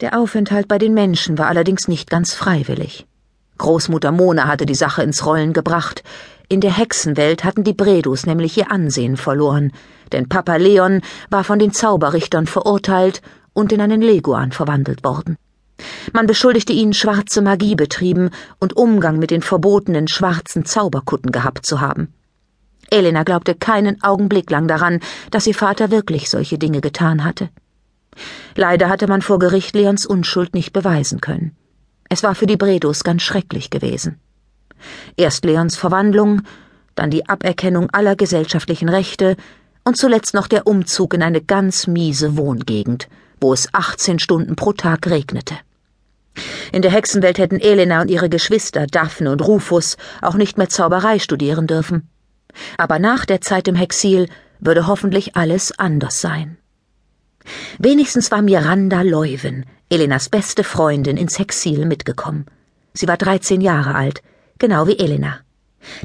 Der Aufenthalt bei den Menschen war allerdings nicht ganz freiwillig. Großmutter Mona hatte die Sache ins Rollen gebracht. In der Hexenwelt hatten die Bredus nämlich ihr Ansehen verloren, denn Papa Leon war von den Zauberrichtern verurteilt und in einen Leguan verwandelt worden. Man beschuldigte ihn, schwarze Magie betrieben und Umgang mit den verbotenen schwarzen Zauberkutten gehabt zu haben. Elena glaubte keinen Augenblick lang daran, dass ihr Vater wirklich solche Dinge getan hatte. Leider hatte man vor Gericht Leons Unschuld nicht beweisen können. Es war für die Bredos ganz schrecklich gewesen. Erst Leons Verwandlung, dann die Aberkennung aller gesellschaftlichen Rechte und zuletzt noch der Umzug in eine ganz miese Wohngegend, wo es 18 Stunden pro Tag regnete. In der Hexenwelt hätten Elena und ihre Geschwister Daphne und Rufus auch nicht mehr Zauberei studieren dürfen. Aber nach der Zeit im Hexil würde hoffentlich alles anders sein. Wenigstens war Miranda Leuven, Elenas beste Freundin, ins Exil mitgekommen. Sie war 13 Jahre alt, genau wie Elena.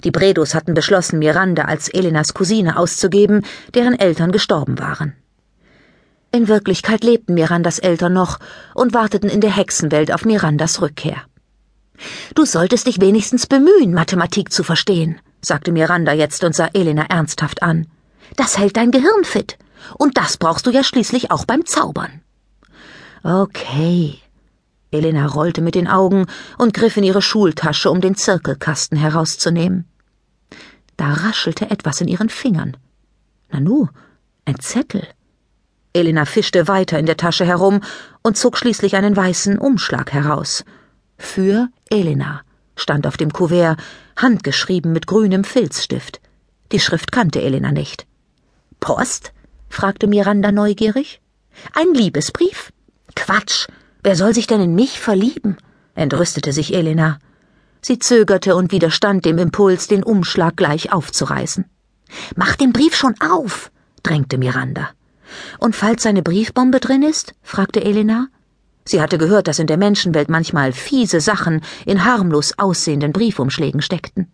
Die Bredos hatten beschlossen, Miranda als Elenas Cousine auszugeben, deren Eltern gestorben waren. In Wirklichkeit lebten Mirandas Eltern noch und warteten in der Hexenwelt auf Mirandas Rückkehr. Du solltest dich wenigstens bemühen, Mathematik zu verstehen, sagte Miranda jetzt und sah Elena ernsthaft an. Das hält dein Gehirn fit. Und das brauchst du ja schließlich auch beim Zaubern. Okay. Elena rollte mit den Augen und griff in ihre Schultasche, um den Zirkelkasten herauszunehmen. Da raschelte etwas in ihren Fingern. Nanu, ein Zettel. Elena fischte weiter in der Tasche herum und zog schließlich einen weißen Umschlag heraus. Für Elena stand auf dem Kuvert, handgeschrieben mit grünem Filzstift. Die Schrift kannte Elena nicht. Post? Fragte Miranda neugierig. Ein Liebesbrief? Quatsch. Wer soll sich denn in mich verlieben? entrüstete sich Elena. Sie zögerte und widerstand dem Impuls, den Umschlag gleich aufzureißen. Mach den Brief schon auf, drängte Miranda. Und falls seine Briefbombe drin ist? fragte Elena. Sie hatte gehört, dass in der Menschenwelt manchmal fiese Sachen in harmlos aussehenden Briefumschlägen steckten.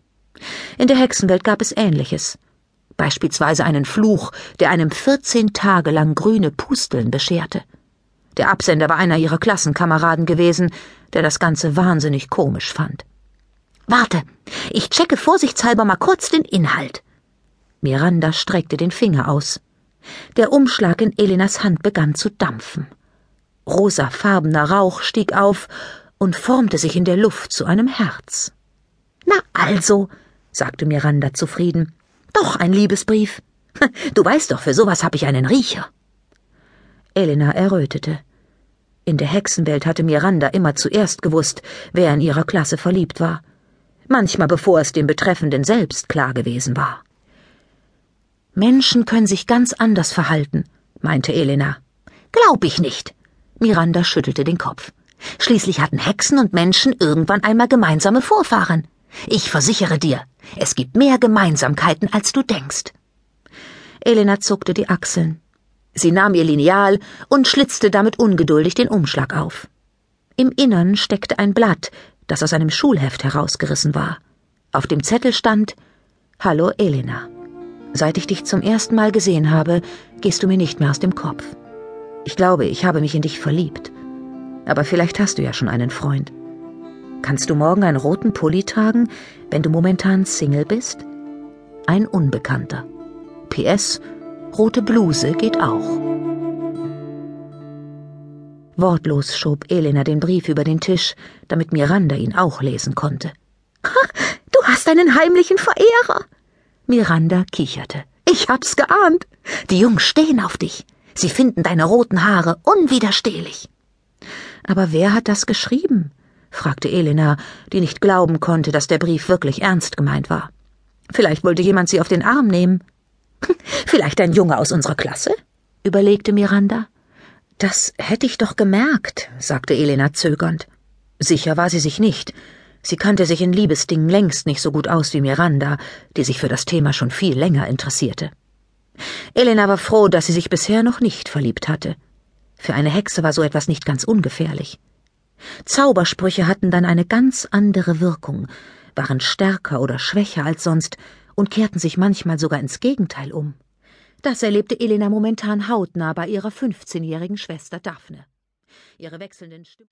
In der Hexenwelt gab es Ähnliches beispielsweise einen Fluch, der einem vierzehn Tage lang grüne Pusteln bescherte. Der Absender war einer ihrer Klassenkameraden gewesen, der das Ganze wahnsinnig komisch fand. Warte, ich checke vorsichtshalber mal kurz den Inhalt. Miranda streckte den Finger aus. Der Umschlag in Elenas Hand begann zu dampfen. Rosafarbener Rauch stieg auf und formte sich in der Luft zu einem Herz. Na also, sagte Miranda zufrieden, doch ein Liebesbrief. Du weißt doch, für sowas hab ich einen Riecher. Elena errötete. In der Hexenwelt hatte Miranda immer zuerst gewusst, wer in ihrer Klasse verliebt war. Manchmal bevor es dem Betreffenden selbst klar gewesen war. Menschen können sich ganz anders verhalten, meinte Elena. Glaub ich nicht. Miranda schüttelte den Kopf. Schließlich hatten Hexen und Menschen irgendwann einmal gemeinsame Vorfahren. Ich versichere dir, es gibt mehr Gemeinsamkeiten, als du denkst. Elena zuckte die Achseln. Sie nahm ihr Lineal und schlitzte damit ungeduldig den Umschlag auf. Im Innern steckte ein Blatt, das aus einem Schulheft herausgerissen war. Auf dem Zettel stand Hallo Elena. Seit ich dich zum ersten Mal gesehen habe, gehst du mir nicht mehr aus dem Kopf. Ich glaube, ich habe mich in dich verliebt. Aber vielleicht hast du ja schon einen Freund. Kannst du morgen einen roten Pulli tragen, wenn du momentan Single bist? Ein Unbekannter. PS, rote Bluse geht auch. Wortlos schob Elena den Brief über den Tisch, damit Miranda ihn auch lesen konnte. Ha, du hast einen heimlichen Verehrer. Miranda kicherte. Ich hab's geahnt. Die Jungs stehen auf dich. Sie finden deine roten Haare unwiderstehlich. Aber wer hat das geschrieben? Fragte Elena, die nicht glauben konnte, dass der Brief wirklich ernst gemeint war. Vielleicht wollte jemand sie auf den Arm nehmen. Vielleicht ein Junge aus unserer Klasse? überlegte Miranda. Das hätte ich doch gemerkt, sagte Elena zögernd. Sicher war sie sich nicht. Sie kannte sich in Liebesdingen längst nicht so gut aus wie Miranda, die sich für das Thema schon viel länger interessierte. Elena war froh, dass sie sich bisher noch nicht verliebt hatte. Für eine Hexe war so etwas nicht ganz ungefährlich. Zaubersprüche hatten dann eine ganz andere Wirkung, waren stärker oder schwächer als sonst und kehrten sich manchmal sogar ins Gegenteil um. Das erlebte Elena momentan hautnah bei ihrer fünfzehnjährigen Schwester Daphne. Ihre wechselnden Stimmen